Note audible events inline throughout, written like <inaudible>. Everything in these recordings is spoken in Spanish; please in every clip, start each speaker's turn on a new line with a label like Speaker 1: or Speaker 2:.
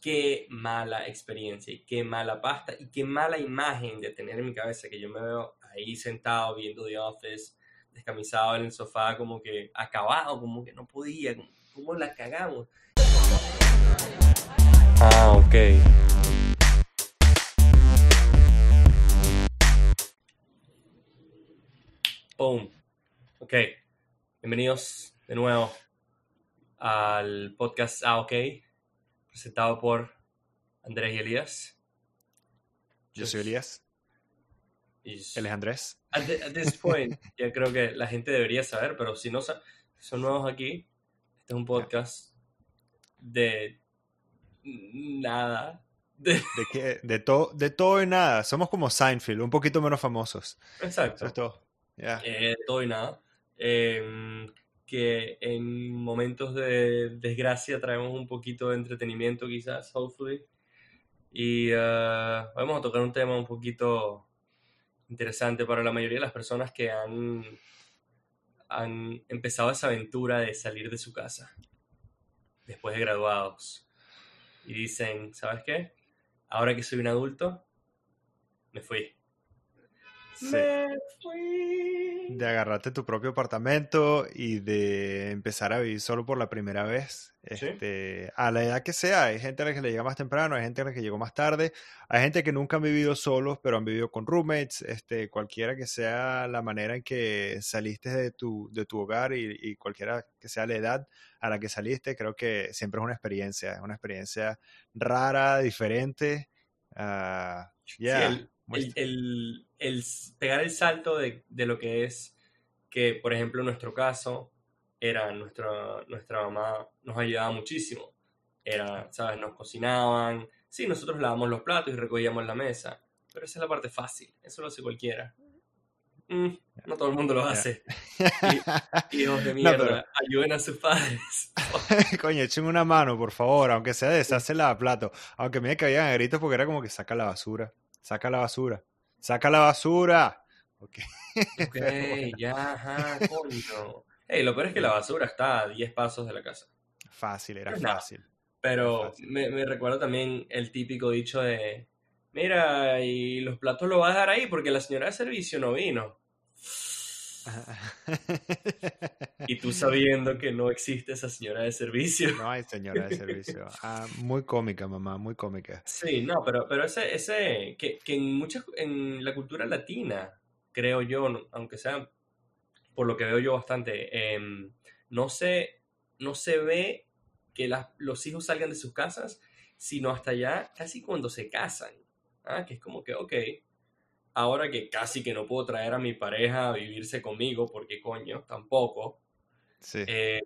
Speaker 1: qué mala experiencia y qué mala pasta y qué mala imagen de tener en mi cabeza que yo me veo ahí sentado viendo The Office, descamisado en el sofá, como que acabado, como que no podía, como, ¿cómo la cagamos? Ah, ok. Boom. Ok. Bienvenidos de nuevo al podcast Ah, ok. Presentado por Andrés y Elías.
Speaker 2: Yo soy Elías.
Speaker 1: Y
Speaker 2: Él es Andrés.
Speaker 1: At, the- at this point, ya creo que la gente debería saber, pero si no son nuevos aquí, este es un podcast de nada. De- <laughs>
Speaker 2: De, que, de, todo de todo y nada. Somos como Seinfeld, un poquito menos famosos. Eso
Speaker 1: exacto.
Speaker 2: es todo.
Speaker 1: Eh, todo y nada. Em, que en momentos de desgracia traemos un poquito de entretenimiento quizás, hopefully. Y eh, vamos a tocar un tema un poquito interesante para la mayoría de las personas que han, han empezado esa aventura de salir de su casa después de graduados. Y dicen, ¿sabes qué? Ahora que soy un adulto, me fui.
Speaker 2: Sí.
Speaker 1: Me fui.
Speaker 2: De agarrarte tu propio apartamento y de empezar a vivir solo por la primera vez.
Speaker 1: Sí.
Speaker 2: Este, a la edad que sea. Hay gente a la que le llega más temprano, hay gente a la que llegó más tarde. Hay gente que nunca han vivido solos, pero han vivido con roommates. Este, cualquiera que sea la manera en que saliste de tu, de tu hogar y, y cualquiera que sea la edad a la que saliste, creo que siempre es una experiencia. Es una experiencia rara, diferente.
Speaker 1: Sí,
Speaker 2: yeah,
Speaker 1: el,
Speaker 2: muy-
Speaker 1: el- el- el pegar el salto de, de lo que es que, por ejemplo, en nuestro caso, era nuestra, nuestra mamá nos ayudaba muchísimo. Era, ¿sabes? Nos cocinaban. Sí, nosotros lavamos los platos y recogíamos la mesa. Pero esa es la parte fácil. Eso lo hace cualquiera. Mm, no todo el mundo lo hace. <laughs> Hijos de
Speaker 2: No,
Speaker 1: mierda,
Speaker 2: pero-
Speaker 1: ayuden a sus padres. <laughs>
Speaker 2: Coño, echen una mano, por favor, aunque sea deshace la plato. Aunque me caían a gritos porque era como que saca la basura, saca la basura, saca la basura. Ok. <laughs>
Speaker 1: Ok, ya, ajá, coño. Ey, lo peor es que la basura está a 10 pasos de la casa.
Speaker 2: Fácil, era
Speaker 1: No
Speaker 2: fácil.
Speaker 1: Pero
Speaker 2: Fácil.
Speaker 1: me, me recuerdo también el típico dicho de, mira, y los platos los vas a dejar ahí porque la señora de servicio no vino. Y tú sabiendo que no existe esa señora de servicio.
Speaker 2: No hay señora de servicio. Ah, muy cómica, mamá, muy cómica.
Speaker 1: Sí, no, pero, pero ese, ese que, que en muchas, en la cultura latina, creo yo, aunque sea por lo que veo yo bastante, em, no se, no se ve que las- los hijos salgan de sus casas, sino hasta ya casi cuando se casan. ¿ah? Que es como que, ok, ahora que casi que no puedo traer a mi pareja a vivirse conmigo, porque coño, tampoco.
Speaker 2: Sí.
Speaker 1: Eh,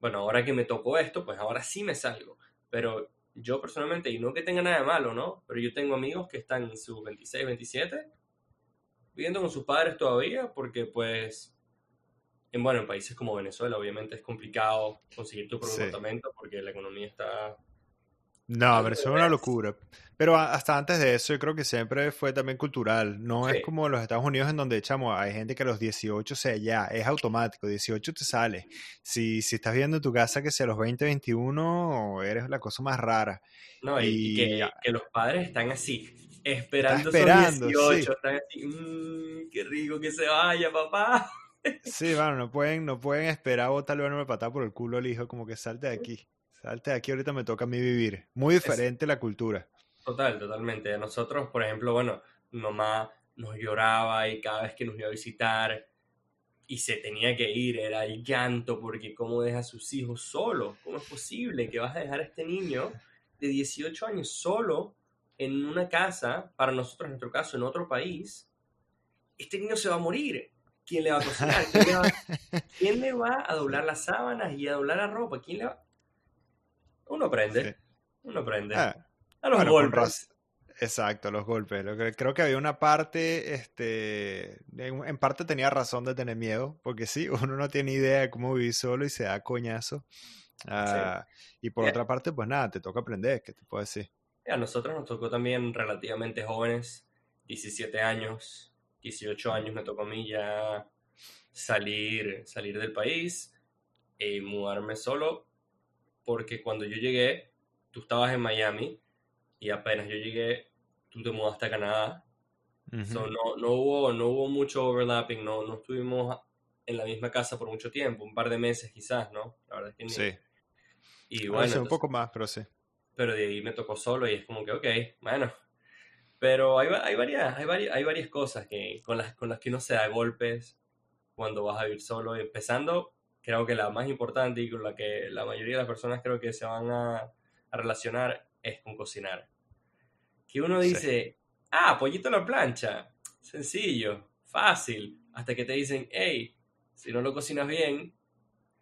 Speaker 1: bueno, ahora que me tocó esto, pues ahora sí me salgo. Pero yo personalmente, y no que tenga nada de malo, ¿no? Pero yo tengo amigos que están en sus 26, 27, viviendo con sus padres todavía, porque pues, en, bueno, en países como Venezuela obviamente es complicado conseguir tu propio
Speaker 2: Sí.
Speaker 1: apartamento porque la economía está...
Speaker 2: No,
Speaker 1: Al
Speaker 2: pero eso es una locura. Pero a- hasta antes de eso, yo creo que siempre fue también cultural. No
Speaker 1: Sí.
Speaker 2: es como en los Estados Unidos en donde, chamo, hay gente que a los 18 se ya, es automático, 18 te sale. Si, si estás viendo en tu casa que sea a los 20, 21, eres la cosa más rara.
Speaker 1: No, y, y que, los padres están así, esperando,
Speaker 2: esperando,
Speaker 1: esos
Speaker 2: sí.
Speaker 1: 18, están así, "Mm, qué rico que se vaya, papá.
Speaker 2: Sí, bueno, no pueden, no pueden esperar botarle una patada por el culo al hijo, como que salte de aquí. Salte de aquí, ahorita me toca a mí vivir. Muy diferente la cultura.
Speaker 1: Total, totalmente. A nosotros, por ejemplo, bueno, mamá nos lloraba y cada vez que nos iba a visitar y se tenía que ir, era el llanto porque cómo deja a sus hijos solos. ¿Cómo es posible que vas a dejar a este niño de 18 años solo en una casa, para nosotros en nuestro caso, en otro país? Este niño se va a morir. ¿Quién le va a cocinar? ¿Quién le va, quién le va a doblar las sábanas y a doblar la ropa? ¿Quién le va? Uno aprende,
Speaker 2: Sí.
Speaker 1: uno aprende.
Speaker 2: Ah,
Speaker 1: a los
Speaker 2: bueno,
Speaker 1: golpes.
Speaker 2: Exacto, los golpes. Lo que, creo que había una parte, este, en, en parte tenía razón de tener miedo, porque sí, <laughs> uno no tiene idea de cómo vivir solo y se da coñazo. Ah, Y por otra parte, pues nada, te toca aprender, ¿qué te puedo decir?
Speaker 1: A nosotros nos tocó también relativamente jóvenes, 17 años, 18 años me tocó a mí ya salir, salir del país y mudarme solo, porque cuando yo llegué tú estabas en Miami y apenas yo llegué, tú te mudaste a Canadá. So, no, no, hubo, no hubo mucho overlapping, no, no estuvimos en la misma casa por mucho tiempo, un par de meses quizás, ¿no? La verdad es que ni.
Speaker 2: Sí.
Speaker 1: Y bueno,
Speaker 2: un poco más, pero sí.
Speaker 1: pero de ahí me tocó solo y es como que, ok, bueno. Pero hay, hay, varias, hay, varias, hay varias cosas que, con, las, con las que uno se da golpes cuando vas a vivir solo. Empezando, creo que la más importante y con la que la mayoría de las personas creo que se van a, a relacionar es con cocinar. Que uno
Speaker 2: Sí.
Speaker 1: dice, ah, pollito a la plancha, sencillo, fácil, hasta que te dicen, hey, si no lo cocinas bien,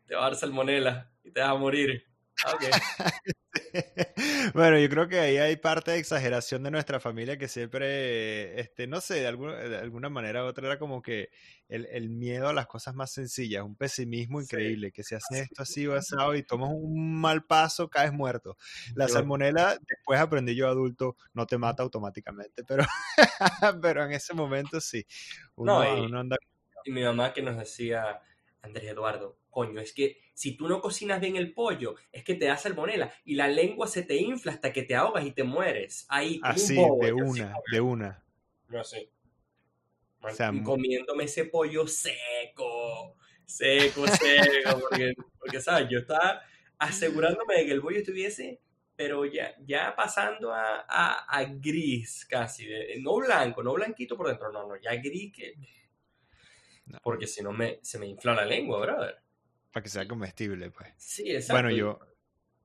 Speaker 1: te va a dar salmonela y te vas a morir. Ah, ok. <laughs> <laughs>
Speaker 2: Bueno, yo creo que ahí hay parte de exageración de nuestra familia que siempre, este, no sé, de alguna, de alguna manera u otra era como que el, el miedo a las cosas más sencillas, un pesimismo
Speaker 1: Sí.
Speaker 2: increíble, que si haces esto así o asado y tomas un mal paso, caes muerto. La
Speaker 1: Yo-
Speaker 2: salmonela, después aprendí yo adulto, no te mata automáticamente, pero, <laughs> pero en ese momento sí. Uno,
Speaker 1: No, y-
Speaker 2: uno anda
Speaker 1: Y mi mamá que nos decía, Andrés Eduardo, coño, es que si tú no cocinas bien el pollo, es que te da salmonela y la lengua se te infla hasta que te ahogas y te mueres. Ahí, un
Speaker 2: así,
Speaker 1: bobo,
Speaker 2: de
Speaker 1: así
Speaker 2: una, de una.
Speaker 1: yo así. Man,
Speaker 2: O sea,
Speaker 1: y comiéndome ese pollo seco, seco, seco, <laughs> porque, porque, ¿sabes? Yo estaba asegurándome de que el pollo estuviese, pero ya, ya pasando a, a, a gris casi, de- no blanco, no blanquito por dentro, no, no, ya gris que...
Speaker 2: No.
Speaker 1: Porque si no me, se me infla la lengua, brother.
Speaker 2: Para que sea comestible, pues.
Speaker 1: Sí, exacto.
Speaker 2: Bueno, yo,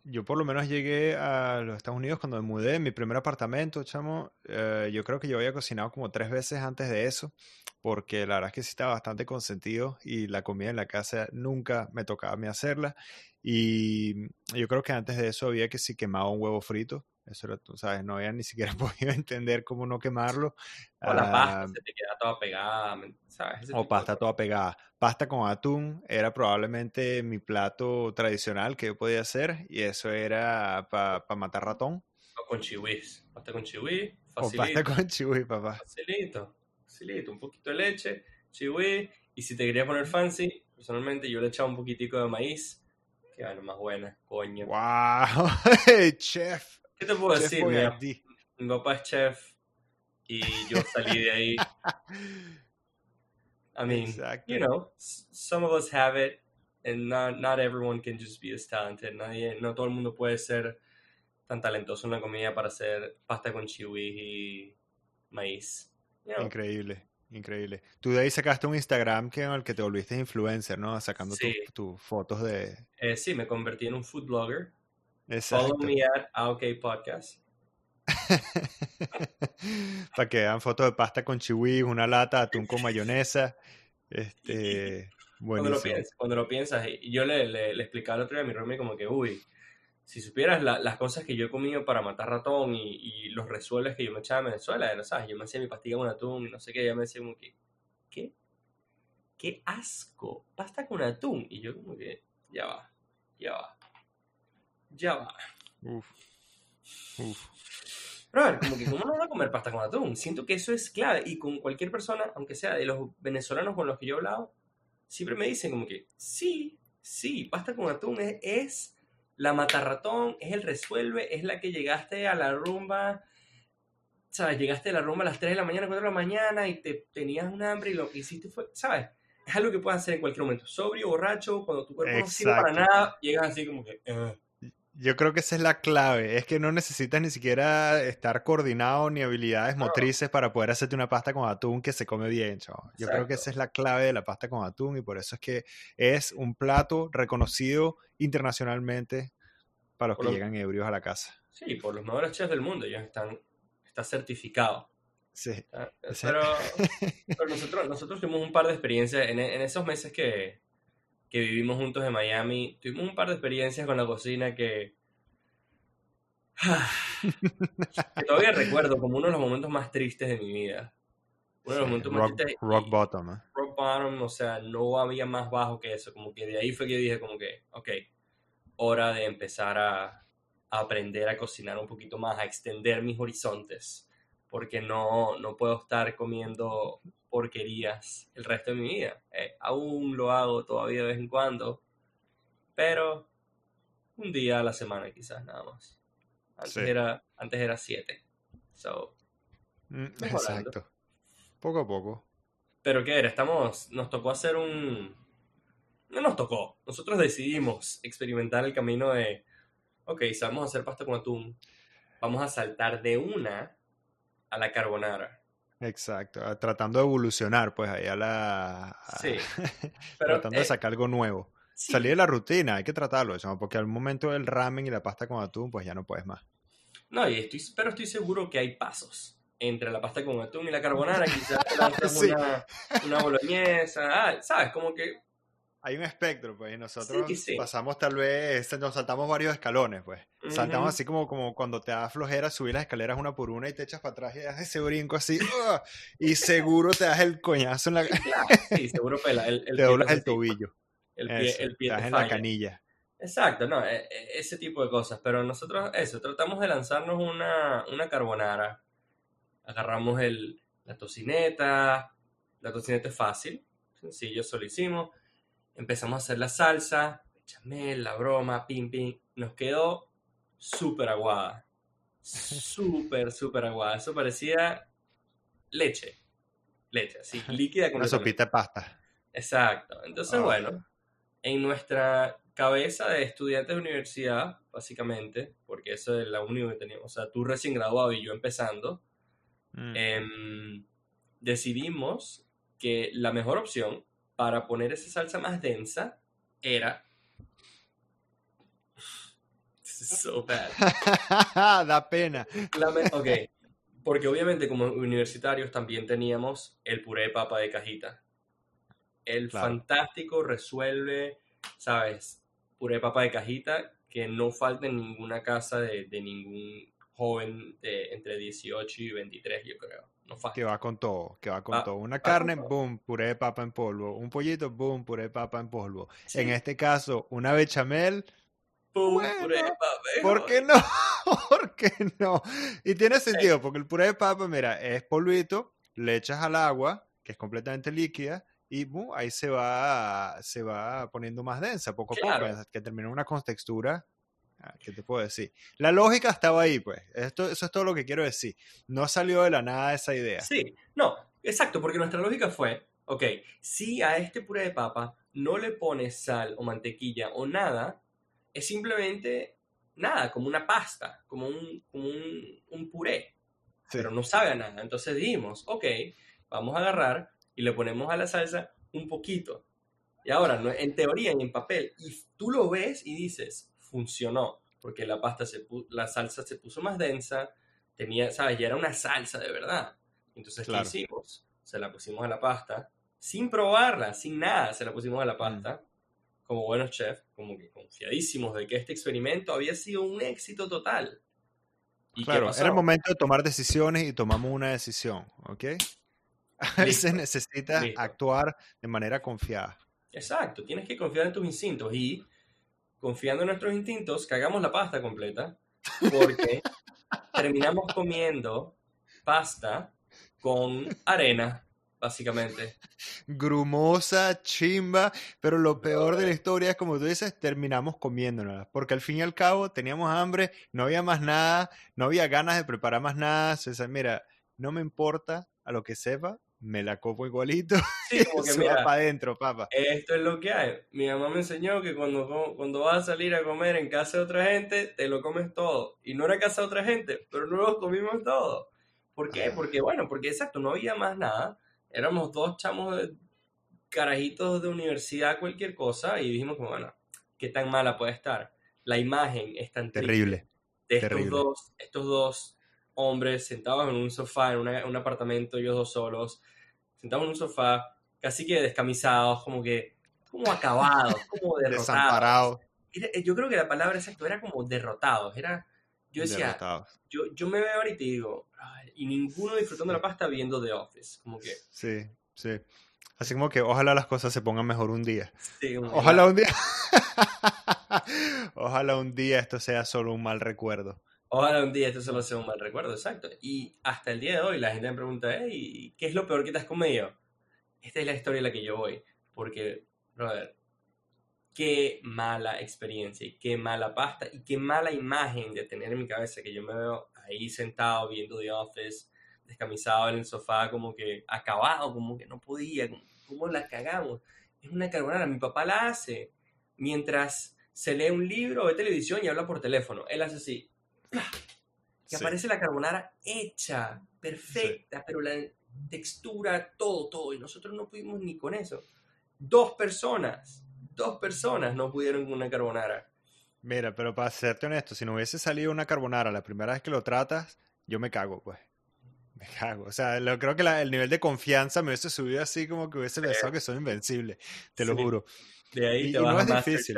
Speaker 2: yo por lo menos llegué a los Estados Unidos cuando me mudé, en mi primer apartamento, chamo. eh, yo creo que yo había cocinado como tres veces antes de eso, porque la verdad es que sí estaba bastante consentido y la comida en la casa nunca me tocaba a mí hacerla. Y yo creo que antes de eso había que si quemaba un huevo frito. Eso era, tú sabes, no había ni siquiera <laughs> podido entender cómo no quemarlo.
Speaker 1: O la
Speaker 2: Ah,
Speaker 1: pasta se te queda toda pegada, ¿me- ¿sabes?
Speaker 2: O pasta toda pegada. Pasta con atún era probablemente mi plato tradicional que yo podía hacer y eso era para matar ratón.
Speaker 1: O con chiwis. Pasta con
Speaker 2: O
Speaker 1: facilito.
Speaker 2: pasta con chihui, papá.
Speaker 1: Facilito, facilito. Un poquito de leche, chihui. Y si te querías poner fancy, personalmente yo le echaba un poquitico de maíz. Que bueno, más buena, coño.
Speaker 2: ¡Wow! <laughs> Chef.
Speaker 1: ¿Qué te puedo
Speaker 2: Chef
Speaker 1: decir? Mi, mi papá es chef y yo salí de ahí. <laughs> I mean,
Speaker 2: Exacto.
Speaker 1: you know, some of us have it, and not, not everyone can just be as talented. Nadie, no todo el mundo puede ser tan talentoso en la comida para hacer pasta con chiwis y maíz. You know,
Speaker 2: Increíble, increíble. Tú de ahí sacaste un Instagram que en el que te volviste influencer, ¿no? Sacando tus
Speaker 1: Sí.
Speaker 2: tus fotos de...
Speaker 1: eh, sí, me convertí en un food blogger.
Speaker 2: Exacto.
Speaker 1: Follow me at AOK Podcast. <laughs>
Speaker 2: Para que vean fotos de pasta con chihui, una lata atún con mayonesa. Este, <laughs>
Speaker 1: Cuando lo, piensas, cuando lo piensas, yo le, le, le explicaba el otro día a mi roomie como que, uy, si supieras la- las cosas que yo he comido para matar ratón y, y los resuelves que yo me echaba en Venezuela, ¿no sabes? Yo me hacía mi pastilla con atún y no sé qué, ella me decía como que, ¿qué? ¡Qué asco! Pasta con atún. Y yo como que, ya va, ya va, ya va.
Speaker 2: Uf. Uf.
Speaker 1: Brother, como que cómo no van a comer pasta con atún. Siento que eso es clave. Y con cualquier persona, aunque sea de los venezolanos con los que yo he hablado, siempre me dicen como que sí, sí, pasta con atún es, es la matarratón, es el resuelve, es la que llegaste a la rumba, ¿sabes? Llegaste a la rumba a las 3 de la mañana, 4 de la mañana y te tenías un hambre y lo que hiciste fue, ¿sabes? Es algo que puedes hacer en cualquier momento. Sobrio, borracho, cuando tu cuerpo no sirve para nada, llegas así como que... "Ugh".
Speaker 2: Yo creo que esa es la clave, es que no necesitas ni siquiera estar coordinado ni habilidades
Speaker 1: No.
Speaker 2: motrices para poder hacerte una pasta con atún que se come bien, chavo. Yo creo que esa es la clave de la pasta con atún y por eso es que es un plato reconocido internacionalmente para los
Speaker 1: Por
Speaker 2: que llegan ebrios a la casa.
Speaker 1: Sí, por los mejores chefs del mundo, ya están, está certificado.
Speaker 2: Sí. Ese-
Speaker 1: Pero, <laughs> pero nosotros, nosotros tuvimos un par de experiencias en, en esos meses que, que vivimos juntos en Miami. Tuvimos un par de experiencias con la cocina que, que todavía recuerdo como uno de los momentos más tristes de mi vida. Uno de los
Speaker 2: Sí,
Speaker 1: momentos más tristes.
Speaker 2: rock bottom. ¿eh?
Speaker 1: rock bottom, o sea, no había más bajo que eso, como que de ahí fue que dije como que, ok, hora de empezar a, a aprender a cocinar un poquito más, a extender mis horizontes, porque no, no puedo estar comiendo porquerías el resto de mi vida. Eh, aún lo hago todavía de vez en cuando, pero un día a la semana quizás nada más. Antes
Speaker 2: Sí.
Speaker 1: era antes era 7. So,
Speaker 2: Mm,
Speaker 1: Mejorando.
Speaker 2: Exacto. Poco a poco.
Speaker 1: pero qué era, estamos nos tocó hacer un no nos tocó. Nosotros decidimos experimentar el camino de ok, sabemos hacer pasta con atún. Vamos a saltar de una a la carbonara.
Speaker 2: Exacto. ah, Tratando de evolucionar, pues ahí a la.
Speaker 1: Sí. <laughs> Pero
Speaker 2: tratando
Speaker 1: eh,
Speaker 2: de sacar algo nuevo.
Speaker 1: sí,
Speaker 2: Salir de la rutina, hay que tratarlo, eso, porque al momento del ramen y la pasta con atún, pues ya no puedes más.
Speaker 1: No, y estoy, pero estoy seguro que hay pasos entre la pasta con atún y la <laughs> carbonara. Quizás <laughs>
Speaker 2: Sí.
Speaker 1: una, una boloñesa. Ah, ¿sabes? Como que.
Speaker 2: Hay un espectro, pues, y nosotros
Speaker 1: Sí, sí.
Speaker 2: pasamos tal vez, nos saltamos varios escalones, pues. Saltamos así como, como cuando te da flojera subir las escaleras una por una y te echas para atrás y das ese brinco así, ¡ah! y seguro te das el coñazo en la...
Speaker 1: Claro, <laughs> sí, seguro pela. El, el
Speaker 2: te doblas el tobillo.
Speaker 1: El pie,
Speaker 2: Eso,
Speaker 1: el pie
Speaker 2: te das en la canilla.
Speaker 1: Exacto, no, e- e- ese tipo de cosas. Pero nosotros, eso, tratamos de lanzarnos una, una carbonara. Agarramos el, la tocineta. La tocineta es fácil, sencillo, solo hicimos. Empezamos a hacer la salsa, bechamel, la broma, pim, pim. Nos quedó súper aguada. Súper, <laughs> súper aguada. Eso parecía leche. Leche, así, líquida
Speaker 2: Una sopita de pasta.
Speaker 1: Exacto. Entonces,
Speaker 2: Ah.
Speaker 1: bueno, en nuestra cabeza de estudiantes de universidad, básicamente, porque eso es la única que teníamos, o sea, tú recién graduado y yo empezando,
Speaker 2: Mm.
Speaker 1: em, decidimos que la mejor opción para poner esa salsa más densa era... This is so bad. <laughs>
Speaker 2: da pena.
Speaker 1: La me- ok, porque obviamente como universitarios también teníamos el puré de papa de cajita. El
Speaker 2: Claro.
Speaker 1: fantástico resuelve, ¿sabes? Puré de papa de cajita que no falta en ninguna casa de, de ningún joven de entre 18 y 23, yo creo. No falta.
Speaker 2: Que va con todo, que va con
Speaker 1: Va-
Speaker 2: todo. Una
Speaker 1: con
Speaker 2: carne,
Speaker 1: todo.
Speaker 2: boom, puré de papa en polvo. Un pollito, boom, puré de papa en polvo.
Speaker 1: Sí.
Speaker 2: En este caso, una bechamel,
Speaker 1: Pum,
Speaker 2: bueno,
Speaker 1: puré de papa.
Speaker 2: ¿por qué no? <laughs> ¿Por qué no? Y tiene sentido, porque el puré de papa, mira, es polvito, le echas al agua, que es completamente líquida, y boom, ahí se va, se va poniendo más densa poco a
Speaker 1: Claro.
Speaker 2: poco, que termina una contextura. Ah, ¿Qué te puedo decir? La lógica estaba ahí, pues. Esto, eso es todo lo que quiero decir. No salió de la nada esa idea.
Speaker 1: Sí, no, exacto, porque nuestra lógica fue, ok, si a este puré de papa no le pones sal o mantequilla o nada, es simplemente nada, como una pasta, como un, como un, un puré,
Speaker 2: Sí.
Speaker 1: pero no sabe a nada. Entonces dijimos, ok, vamos a agarrar y le ponemos a la salsa un poquito. Y ahora, en teoría y en papel, y tú lo ves y dices, funcionó, porque la pasta se la salsa se puso más densa, tenía, sabes, ya era una salsa de verdad. Entonces,
Speaker 2: Claro.
Speaker 1: ¿qué hicimos? Se la pusimos a la pasta, sin probarla, sin nada, se la pusimos a la pasta, como buenos chefs, como que confiadísimos de que este experimento había sido un éxito total. ¿Y
Speaker 2: Claro, era el momento de tomar decisiones y tomamos una decisión, ¿ok? <laughs> A veces necesitas actuar de manera confiada.
Speaker 1: Exacto, tienes que confiar en tus instintos y confiando en nuestros instintos, cagamos la pasta completa porque <laughs> terminamos comiendo pasta con arena, básicamente.
Speaker 2: Grumosa, chimba, pero lo peor de la historia es como tú dices, terminamos comiéndonos, porque al fin y al cabo teníamos hambre, no había más nada, no había ganas de preparar más nada, o sea, mira, no me importa a lo que sepa, me la copo igualito,
Speaker 1: Sí, como que mira,
Speaker 2: para adentro, papá.
Speaker 1: esto es lo que hay. Mi mamá me enseñó que cuando, cuando vas a salir a comer en casa de otra gente, te lo comes todo. Y no era casa de otra gente, pero no lo comimos todo. ¿Por qué?
Speaker 2: Ah.
Speaker 1: Porque, bueno, porque exacto, no había más nada. Éramos dos chamos de carajitos de universidad, cualquier cosa, y dijimos como, bueno, ¿qué tan mala puede estar? La imagen es tan triste
Speaker 2: Terrible.
Speaker 1: de estos
Speaker 2: terrible.
Speaker 1: dos, estos dos hombres sentados en un sofá, en una- un apartamento, ellos dos solos, sentados en un sofá, casi que descamisados, como que, como acabados, como <laughs> derrotados.
Speaker 2: Desamparado,
Speaker 1: Era- yo creo que la palabra exacta era como derrotados, era, yo decía, yo, yo me veo ahorita y digo, "Ay", y ninguno disfrutando la pasta viendo The Office, como que,
Speaker 2: Sí, sí. Así como que ojalá las cosas se pongan mejor un día.
Speaker 1: sí,
Speaker 2: Ojalá un día. <laughs> Ojalá un día esto sea solo un mal recuerdo.
Speaker 1: Ojalá un día esto solo sea un mal recuerdo, exacto. Y hasta el día de hoy la gente me pregunta, hey, ¿qué es lo peor que te has comido? Esta es la historia en la que yo voy. Porque, brother, qué mala experiencia y qué mala pasta y qué mala imagen de tener en mi cabeza que yo me veo ahí sentado viendo The Office, descamisado en el sofá, como que acabado, como que no podía, como, la cagamos. Es una carbonara, mi papá la hace mientras se lee un libro, ve televisión y habla por teléfono. Él hace así, que aparece la carbonara hecha, perfecta, pero la textura, todo, todo, y nosotros no pudimos ni con eso. Dos personas, dos personas no pudieron con una carbonara.
Speaker 2: Mira, pero para serte honesto, si no hubiese salido una carbonara la primera vez que lo tratas, yo me cago, pues. Me cago. O sea, lo, creo que el nivel de confianza me hubiese subido así como que hubiese pensado que soy invencible. Te lo juro.
Speaker 1: De ahí te vas no es difícil.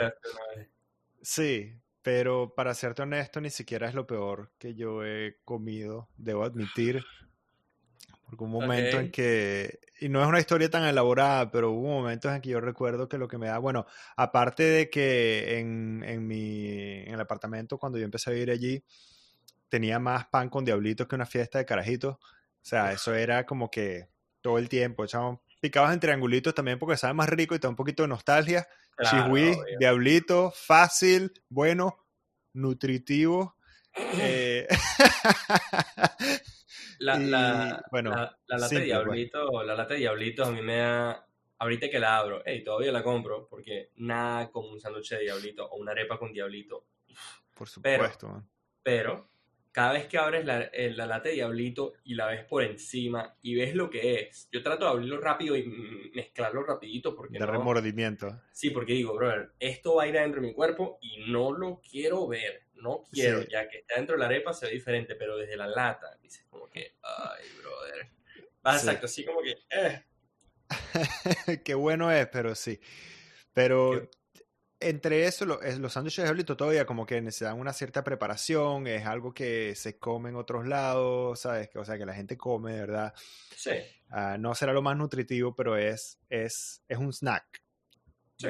Speaker 2: Sí, pero para serte honesto, ni siquiera es lo peor que yo he comido, debo admitir. Porque un momento en que, y no es una historia tan elaborada, pero hubo momentos en que yo recuerdo que lo que me da, bueno, aparte de que en, en, mi, en el apartamento cuando yo empecé a vivir allí, tenía más pan con diablitos que una fiesta de carajitos. O sea, eso era como que todo el tiempo, echamos picados en triangulitos también porque sabe más rico y te da un poquito de nostalgia. Claro, diablito, fácil, bueno, nutritivo. Eh, <laughs>
Speaker 1: la, la, bueno, la, lata de pues. diablito, la lata de diablitos a mí me da, ahorita que la abro, hey, todavía la compro porque nada como un sándwich de diablito o una arepa con diablito.
Speaker 2: Por supuesto.
Speaker 1: Pero, pero cada vez que abres la, eh, la, lata de diablito y la ves por encima y ves lo que es, yo trato de abrirlo rápido y mezclarlo rapidito porque
Speaker 2: de remordimiento.
Speaker 1: Sí, porque digo, brother, esto va a ir adentro de mi cuerpo y no lo quiero ver, no quiero, ya que está dentro de la arepa se ve diferente, pero desde la lata dices como que, ay, brother. Exacto, así como que, eh. <laughs>
Speaker 2: Qué bueno es, pero sí. Pero entre eso, los sándwiches de diablito todavía como que necesitan una cierta preparación, es algo que se come en otros lados, ¿sabes? O sea, que la gente come, ¿verdad?
Speaker 1: Sí.
Speaker 2: Ah, no será lo más nutritivo, pero es, es, es un snack.
Speaker 1: Sí.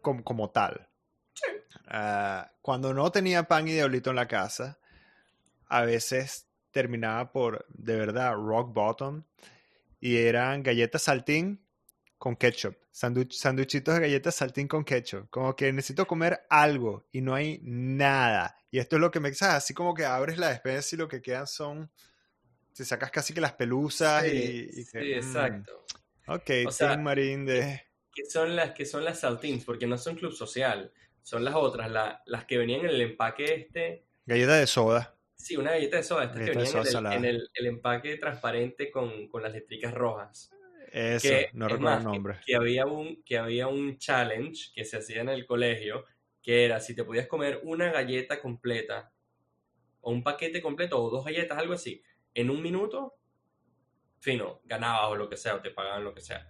Speaker 2: Como, como tal.
Speaker 1: Sí.
Speaker 2: Ah, cuando no tenía pan y diablito en la casa, a veces terminaba por, de verdad, rock bottom, y eran galletas saltín con ketchup. sanduchitos de galletas saltín con ketchup. Como que necesito comer algo y no hay nada. Y esto es lo que me exaja. Así como que abres la despensa y lo que quedan son. Te sacas casi que las pelusas y,
Speaker 1: Sí, exacto.
Speaker 2: Ok, o Marín de.
Speaker 1: Que son las que son las saltines, porque no son club social. Son las otras, las que venían en el empaque este.
Speaker 2: Galleta de soda.
Speaker 1: Sí, una galleta de soda. Estas que venían en, el, empaque transparente con, con las letricas rojas.
Speaker 2: Eso, no recuerdo el nombre.
Speaker 1: Que, había un, que había un challenge que se hacía en el colegio, que era si te podías comer una galleta completa, o un paquete completo, o dos galletas, algo así, en un minuto, fino, ganabas o lo que sea, o te pagaban lo que sea.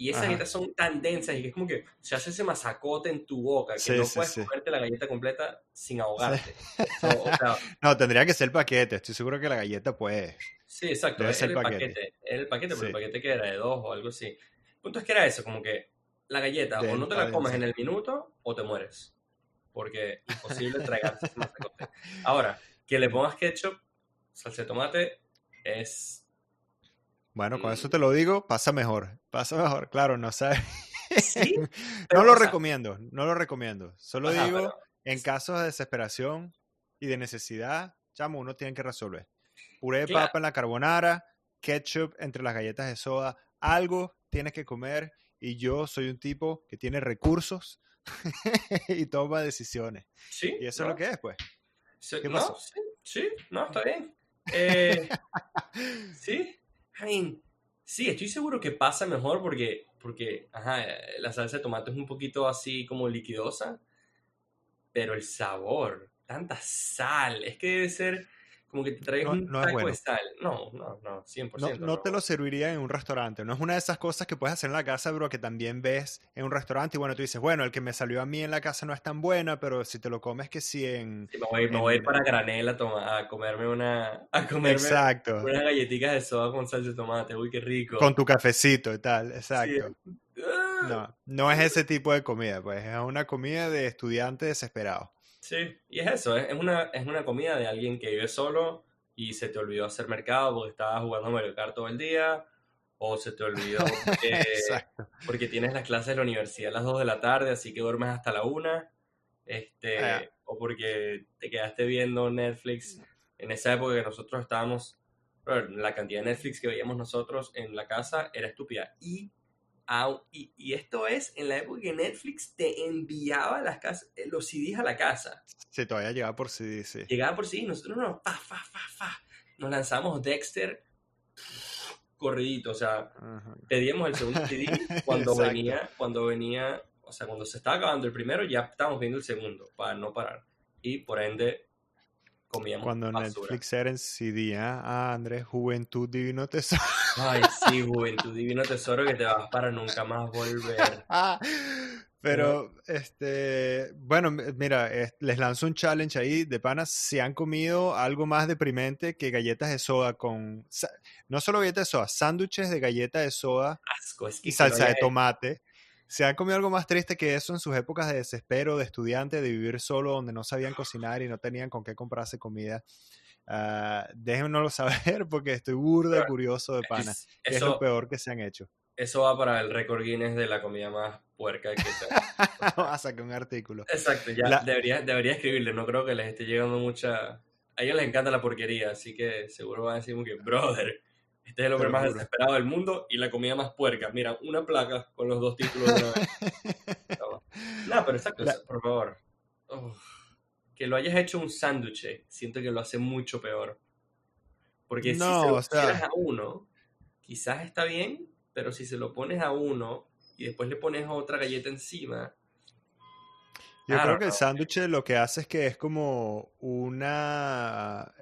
Speaker 1: Y esas galletas son tan densas y que es como que se hace ese masacote en tu boca que no puedes comerte la galleta completa sin ahogarte. <laughs>
Speaker 2: no, tendría que ser el paquete. Estoy seguro que la galleta puede.
Speaker 1: Sí, exacto. es el paquete. el paquete, pero el paquete que era de dos o algo así. El punto es que era eso, como que la galleta o no te la comes en el minuto o te mueres. Porque imposible <laughs> tragarse ese masacote. Ahora, que le pongas ketchup, salsa de tomate, es
Speaker 2: bueno, con eso te lo digo, pasa mejor. Pasa mejor, claro, no sabes. <laughs> no lo recomiendo, no lo recomiendo. Solo digo, en casos de desesperación y de necesidad, chamo, uno tiene que resolver. Puré de papa en la carbonara, ketchup entre las galletas de soda, algo tienes que comer y yo soy un tipo que tiene recursos <laughs> y toma decisiones.
Speaker 1: Sí.
Speaker 2: Y eso es lo que es, pues.
Speaker 1: ¿Qué pasó? sí, sí, no, está bien. Eh, <laughs> sí, sí, estoy seguro que pasa mejor porque, porque ajá, la salsa de tomate es un poquito así como liquidosa, pero el sabor, tanta sal, es que debe ser como que te traes un no de sal. No, no, no, 100%.
Speaker 2: No, no, te lo serviría en un restaurante. No es una de esas cosas que puedes hacer en la casa, bro, que también ves en un restaurante. Y bueno, tú dices, bueno, el que me salió a mí en la casa no es tan buena, pero si te lo comes que sí en...
Speaker 1: me, voy, me voy para granela a, a comerme una... A comerme
Speaker 2: exacto.
Speaker 1: unas galletitas de soda con salsa de tomate. Uy, qué rico.
Speaker 2: Con tu cafecito y tal, exacto. No, no es ese tipo de comida, pues es una comida de estudiante desesperado.
Speaker 1: Sí, y es eso, es una, es una comida de alguien que vive solo y se te olvidó hacer mercado porque estabas jugando Mario Kart todo el día, o se te olvidó <laughs> porque, porque, tienes las clases de la universidad a las 2 de la tarde, así que duermes hasta la 1, este, ah. o porque te quedaste viendo Netflix en esa época que nosotros estábamos, la cantidad de Netflix que veíamos nosotros en la casa era estúpida. Y, y, esto es en la época que Netflix te enviaba las casas, eh, los CDs a la casa.
Speaker 2: Sí, todavía llegaba por CD, sí.
Speaker 1: Llegaba por CD, nosotros no, fa, fa, fa, fa. Nos lanzamos Dexter corridito, o sea, pedíamos el segundo CD <laughs> cuando venía, cuando venía, o sea, cuando se estaba acabando el primero, ya estábamos viendo el segundo, para no parar. Y por ende, comíamos
Speaker 2: Cuando Netflix era en CD, ¿ah? ah, Andrés, Juventud Divino Tesoro.
Speaker 1: Ay, sí, <laughs> Juventud Divino Tesoro, que te vas para nunca más volver. <laughs>
Speaker 2: Pero, este, bueno, mira, les lanzo un challenge ahí de panas. Si han comido algo más deprimente que galletas de soda con, no solo galletas de soda, sándwiches de galletas de soda y salsa de tomate. Si han comido algo más triste que eso en sus épocas de desespero, de estudiante, de vivir solo, donde no sabían cocinar y no tenían con qué comprarse comida, uh, déjenoslo <laughs> saber porque estoy burda curioso de panas. es lo peor que se han hecho.
Speaker 1: Eso va para el récord Guinness de la comida más puerca que se
Speaker 2: Va a sacar un artículo.
Speaker 1: Exacto, ya debería, debería escribirle, no creo que les esté llegando mucha... A ellos les encanta la porquería, así que seguro van a decir que, brother, este es el hombre más desesperado del mundo y la comida más puerca. Mira, una placa con los dos títulos de <laughs> no, pero exacto, por favor. que lo hayas hecho un sándwich, siento que lo hace mucho peor. Porque si se lo o a uno, quizás está bien, pero si se lo pones a uno y después le pones otra galleta encima.
Speaker 2: Yo creo que el sándwich lo que hace es que es como una.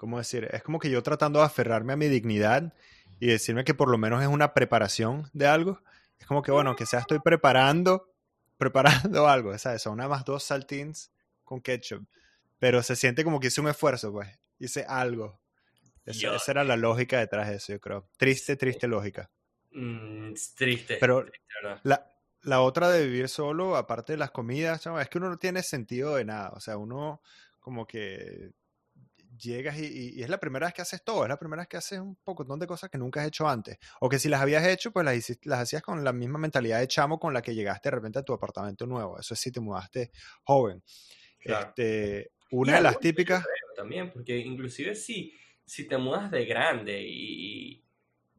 Speaker 2: ¿Cómo decir? Es como que yo tratando de aferrarme a mi dignidad y decirme que por lo menos es una preparación de algo. Es como que, bueno, que sea estoy preparando, <laughs> preparando algo, ¿sabes? Son nada más dos saltines con ketchup. Pero se siente como que hice un esfuerzo, pues. Hice algo. Esa, era la lógica detrás de eso, yo creo. Triste, triste lógica.
Speaker 1: Mm, triste.
Speaker 2: Pero la, la, otra de vivir solo, aparte de las comidas, es que uno no tiene sentido de nada. O sea, uno como que llegas y, es la primera vez que haces todo, es la primera vez que haces un poco de cosas que nunca has hecho antes. O que si las habías hecho, pues las, las hacías con la misma mentalidad de chamo con la que llegaste de repente a tu apartamento nuevo. Eso es si te mudaste joven. Este, una de las típicas...
Speaker 1: También, porque inclusive si si te mudas de grande y,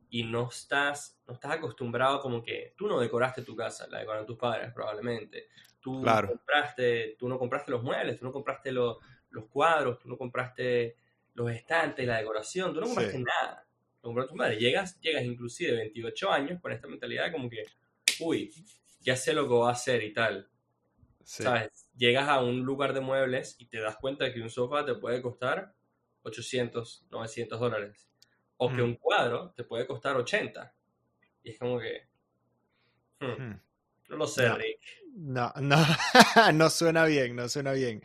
Speaker 1: y, no, estás, no estás acostumbrado como que tú no decoraste tu casa, la decoraron tus padres probablemente. Tú, compraste, tú no compraste los muebles, tú no compraste los cuadros, tú no compraste los estantes, la decoración, tú no compraste nada. Lo compraron tus padres. Llegas, llegas inclusive de 28 años con esta mentalidad como que, uy, ya sé lo que voy a hacer y tal. ¿Sabes? Llegas a un lugar de muebles y te das cuenta de que un sofá te puede costar 800, 900 dólares. O que mm. un cuadro te puede costar 80. Y es como que... Hmm, hmm. No lo sé, Rick.
Speaker 2: No, <laughs> no, no suena bien, no suena bien.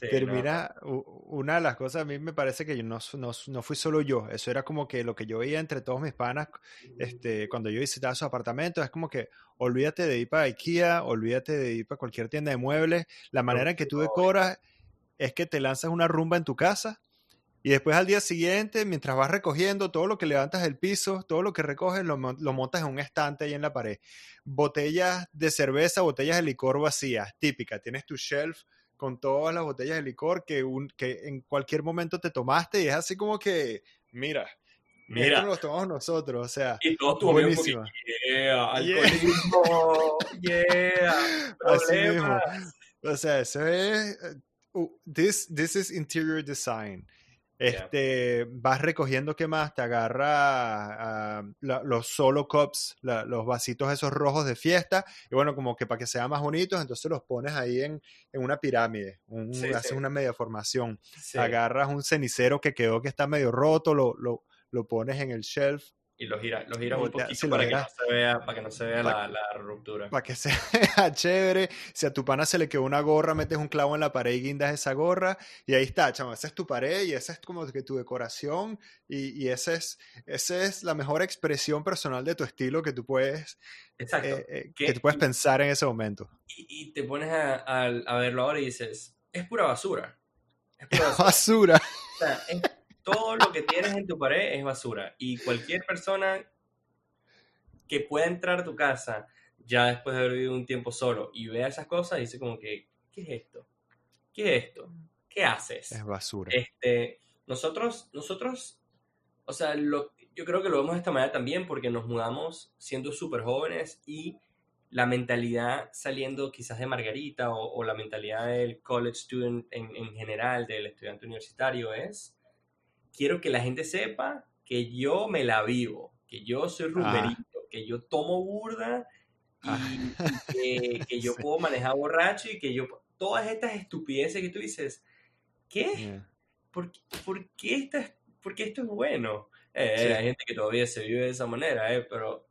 Speaker 2: Pero mira, una de las cosas a mí me parece que yo no, no, no, fui solo yo, eso era como que lo que yo veía entre todos mis panas, este, cuando yo visitaba su apartamento, es como que olvídate de ir para IKEA, olvídate de ir para cualquier tienda de muebles, la manera en que tú decoras es que te lanzas una rumba en tu casa y después al día siguiente, mientras vas recogiendo todo lo que levantas del piso, todo lo que recoges, lo, montas en un estante ahí en la pared. Botellas de cerveza, botellas de licor vacías, típica. Tienes tu shelf con todas las botellas de licor que, un, que en cualquier momento te tomaste y es así como que, mira, Mira, nos los tomamos nosotros, o sea,
Speaker 1: y todo buenísimo. Yeah, alcoholismo, yeah, <laughs>
Speaker 2: problemas. O sea, eso es, uh, this, this is interior design. Este, vas recogiendo qué más, te agarra los solo cups, los vasitos esos rojos de fiesta, y bueno, como que para que sean más bonitos, entonces los pones ahí en, en una pirámide, haces una media formación, agarras un cenicero que quedó que está medio roto, lo, lo, lo pones en el shelf,
Speaker 1: y lo gira, lo gira un poquito para, que no se vea, para que no se vea la, la, ruptura.
Speaker 2: Para que <laughs> sea chévere. Si a tu pana se le quedó una gorra, metes un clavo en la pared y guindas esa gorra. Y ahí está, chamo. Esa es tu pared y esa es como que tu decoración. Y, y esa, es, esa es la mejor expresión personal de tu estilo que tú puedes, Exacto. Eh, eh, que, tú puedes pensar en ese momento.
Speaker 1: Y, te pones a, a, verlo ahora y dices, es pura basura.
Speaker 2: Es pura <laughs> basura.
Speaker 1: O sea, es todo lo que tienes en tu pared es basura. Y cualquier persona que pueda entrar a tu casa ya después de haber vivido un tiempo solo y vea esas cosas, dice como que, ¿qué es esto? ¿Qué es esto? ¿Qué haces?
Speaker 2: Es basura.
Speaker 1: Este, nosotros, nosotros, o sea, lo, yo creo que lo vemos de esta manera también porque nos mudamos siendo súper jóvenes y la mentalidad saliendo quizás de Margarita o, la mentalidad del college student en, en, general, del estudiante universitario es, quiero que la gente sepa que yo me la vivo, que yo soy rumberito, que yo tomo burda y, que, <laughs> yo puedo manejar borracho y que yo, todas estas estupideces que tú dices, ¿qué? ¿Por, ¿por, qué esto es, esto es bueno? Eh, hay gente que todavía se vive de esa manera, eh, pero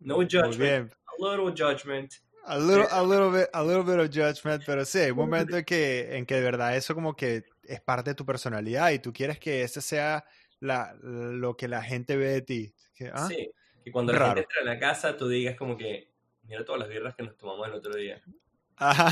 Speaker 1: no judgment, a little judgment.
Speaker 2: A little, a little bit, a little bit of judgment, pero sí, hay un momento en que, en que de verdad eso como que es parte de tu personalidad y tú quieres que ese sea la, lo que la gente ve de ti.
Speaker 1: ¿ah? Sí, que cuando la gente entra a la casa tú digas como que, mira todas las birras que nos tomamos el otro día.
Speaker 2: Ajá,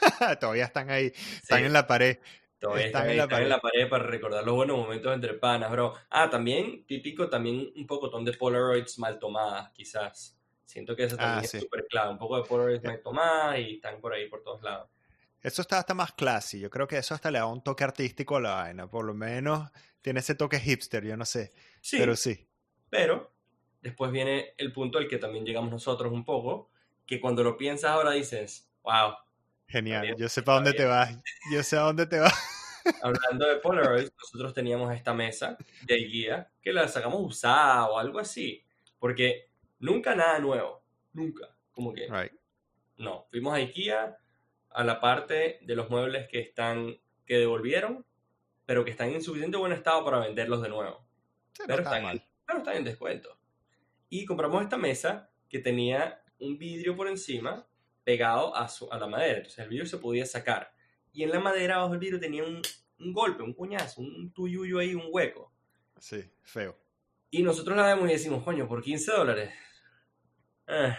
Speaker 2: <laughs> todavía están ahí, están en la pared.
Speaker 1: Todavía están, en, la pared. en la pared para recordar los buenos momentos entre panas, bro. Ah, también, típico, también un poco ton de Polaroids mal tomadas, quizás. Siento que eso también ah, es súper clave. Un poco de Polaroids mal tomadas y están por ahí por todos lados.
Speaker 2: Eso está hasta más classy. Yo creo que eso hasta le da un toque artístico a la vaina. Por lo menos tiene ese toque hipster, yo no sé. Sí. Pero sí.
Speaker 1: Pero después viene el punto al que también llegamos nosotros un poco, que cuando lo piensas ahora dices, wow.
Speaker 2: Genial, yo sé para dónde te vas. Yo sé a dónde te vas.
Speaker 1: Hablando de Polaroid, nosotros teníamos esta mesa de guía que la sacamos usada o algo así. Porque nunca nada nuevo. Nunca. Como que. No. Fuimos a IKEA, a la parte de los muebles que están que devolvieron, pero que están en suficiente buen estado para venderlos de nuevo. pero, están, pero están en descuento. Y compramos esta mesa que tenía un vidrio por encima pegado a, a la madera. Entonces el vidrio se podía sacar. Y en la madera abajo del vidrio tenía un, un golpe, un cuñazo, un tuyuyo ahí, un hueco.
Speaker 2: Sí, feo.
Speaker 1: Y nosotros la vemos y decimos, coño, por 15 dólares. <laughs> Eh,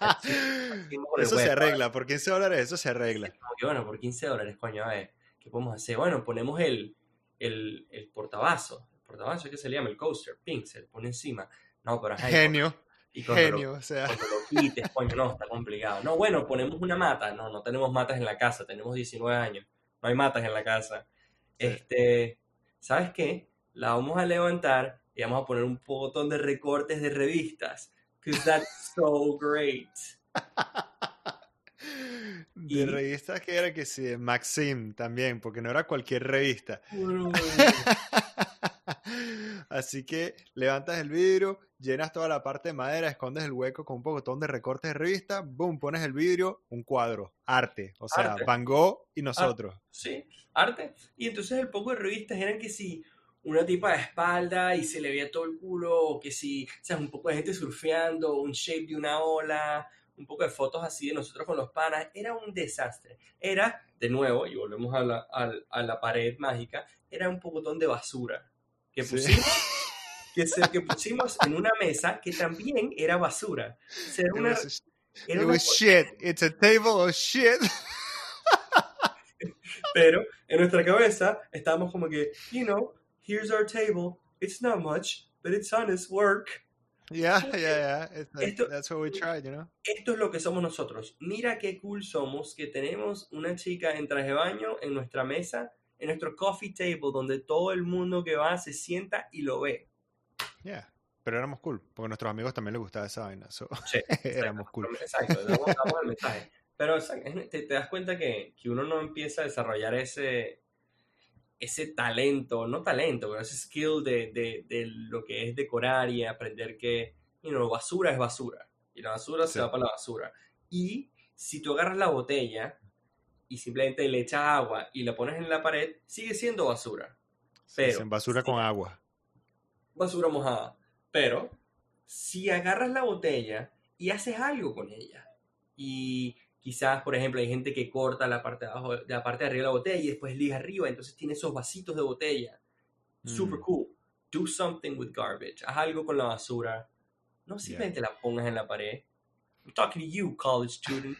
Speaker 1: <laughs> <laughs>
Speaker 2: eso se arregla, por 15 dólares eso se arregla.
Speaker 1: bueno, por 15 dólares, coño, a ver, ¿qué podemos hacer? Bueno, ponemos el, el, el portavasos, el portavasos que se le llama el coaster, pink, se le pone encima. No, pero
Speaker 2: Genio.
Speaker 1: Y
Speaker 2: Genio, o sea.
Speaker 1: Cuando lo quites, coño, no, está complicado. No, bueno, ponemos una mata. No, no tenemos matas en la casa, tenemos 19 años. No hay matas en la casa. Este, ¿sabes qué? La vamos a levantar y vamos a poner un botón de recortes de revistas Because that's so great.
Speaker 2: De revistas que era que sí, Maxim también, porque no era cualquier revista. <laughs> Así que levantas el vidrio, llenas toda la parte de madera, escondes el hueco con un botón de recortes de revista, boom, pones el vidrio, un cuadro, arte, o sea, Van Gogh y nosotros.
Speaker 1: sí, arte. Y entonces el poco de revistas eran que sí, una tipa de espalda y se le veía todo el culo, o que si, o sea, un poco de gente surfeando, un shape de una ola, un poco de fotos así de nosotros con los panas, era un desastre. Era, de nuevo, y volvemos a la, a, la pared mágica, era un pocotón de basura que pusimos, <laughs> que, que, pusimos en una mesa que también era basura. era una,
Speaker 2: it was shit. It's a table of shit. <laughs>
Speaker 1: Pero en nuestra cabeza estábamos como que, you know, here's our table. It's not much, but it's honest work.
Speaker 2: Yeah, <laughs> yeah, yeah. esto, that's what we tried, you know.
Speaker 1: Esto es lo que somos nosotros. Mira qué cool somos que tenemos una chica en traje de baño en nuestra mesa, en nuestro coffee table, donde todo el mundo que va se sienta y lo ve.
Speaker 2: Yeah. Pero éramos cool, porque a nuestros amigos también les gustaba esa vaina. So, sí, <laughs> éramos cool.
Speaker 1: Exacto, damos, el mensaje. Pero te, te das cuenta que, que uno no empieza a desarrollar ese, ese talento, no talento, pero ese skill de, de, de, lo que es decorar y aprender que, you know, basura es basura. Y la basura se va para la basura. Y si tú agarras la botella y simplemente le echas agua y la pones en la pared, sigue siendo basura. Pero,
Speaker 2: basura con agua.
Speaker 1: Basura mojada. Pero si agarras la botella y haces algo con ella y Quizás, por ejemplo, hay gente que corta la parte de abajo, la parte de arriba de la botella y después liga arriba, entonces tiene esos vasitos de botella. Super mm. cool. Do something with garbage. Haz algo con la basura. No simplemente la pongas en la pared. I'm talking to you, college student.